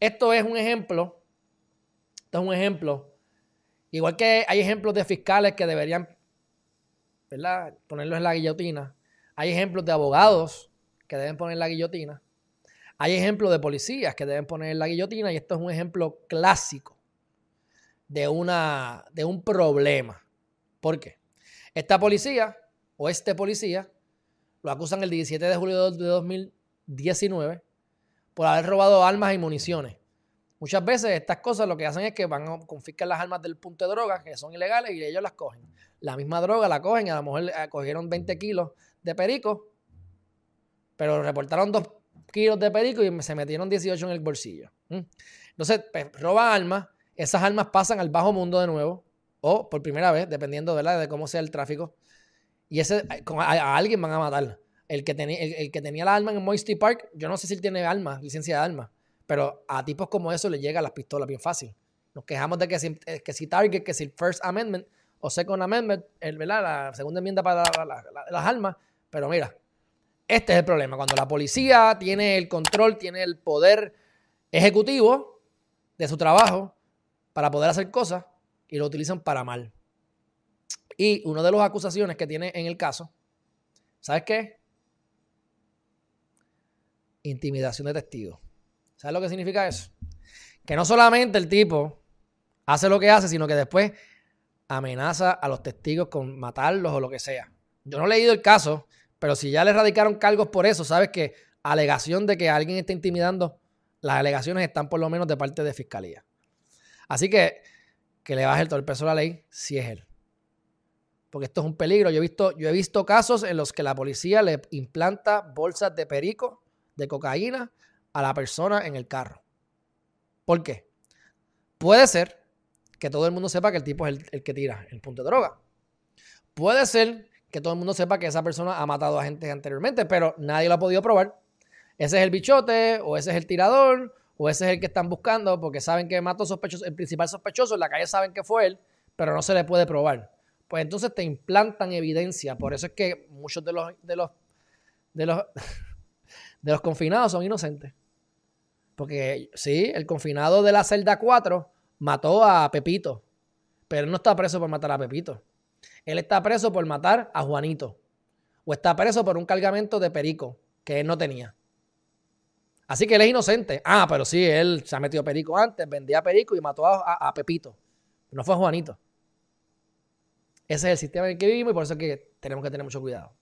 Esto es un ejemplo, esto es un ejemplo, igual que hay ejemplos de fiscales que deberían, ¿verdad? Ponerlos en la guillotina. Hay ejemplos de abogados que deben poner la guillotina. Hay ejemplos de policías que deben poner la guillotina y esto es un ejemplo clásico de, una, de un problema. ¿Por qué? Esta policía o este policía lo acusan el 17 de julio de 2019 por haber robado armas y municiones. Muchas veces estas cosas lo que hacen es que van a confiscar las armas del punto de droga, que son ilegales, y ellos las cogen. La misma droga la cogen, y a lo mejor eh, cogieron 20 kilos de perico, pero reportaron 2 kilos de perico y se metieron 18 en el bolsillo. Entonces, pues, roba armas, esas armas pasan al bajo mundo de nuevo, o por primera vez, dependiendo de cómo sea el tráfico, y ese, a, alguien van a matar. El que, tenía, el, que tenía la en Moisty Park, yo no sé si él tiene armas, licencia de armas, pero a tipos como eso le llega las pistolas bien fácil. Nos quejamos de que si, eh, que si Target, que si el First Amendment o Second Amendment, el, ¿verdad? la segunda enmienda para las armas, pero mira, este es el problema. Cuando la policía tiene el control, tiene el poder ejecutivo de su trabajo para poder hacer cosas y lo utilizan para mal. Y una de las acusaciones que tiene en el caso, ¿sabes qué? Intimidación de testigos. ¿Sabes lo que significa eso? Que no solamente el tipo hace lo que hace, sino que después amenaza a los testigos con matarlos o lo que sea. Yo no he leído el caso, pero si ya le radicaron cargos por eso, sabes que alegación de que alguien está intimidando, las alegaciones están por lo menos de parte de fiscalía. Así que que le baje el todo el peso a la ley si es él. Porque esto es un peligro. Yo he, visto, yo he visto casos en los que la policía le implanta bolsas de perico, de cocaína, a la persona en el carro. ¿Por qué? Puede ser que todo el mundo sepa que el tipo es el, el que tira el punto de droga. Puede ser que todo el mundo sepa que esa persona ha matado a gente anteriormente, pero nadie lo ha podido probar. Ese es el bichote, o ese es el tirador, o ese es el que están buscando, porque saben que mató sospechoso, el principal sospechoso, en la calle saben que fue él, pero no se le puede probar. Pues entonces te implantan evidencia. Por eso es que muchos de los, de los, de los, de los confinados son inocentes. Porque sí, el confinado de la celda 4 mató a Pepito, pero él no está preso por matar a Pepito. Él está preso por matar a Juanito. O está preso por un cargamento de perico que él no tenía. Así que él es inocente. Ah, pero sí, él se ha metido perico antes, vendía perico y mató a, Pepito. No fue Juanito. Ese es el sistema en el que vivimos y por eso es que tenemos que tener mucho cuidado.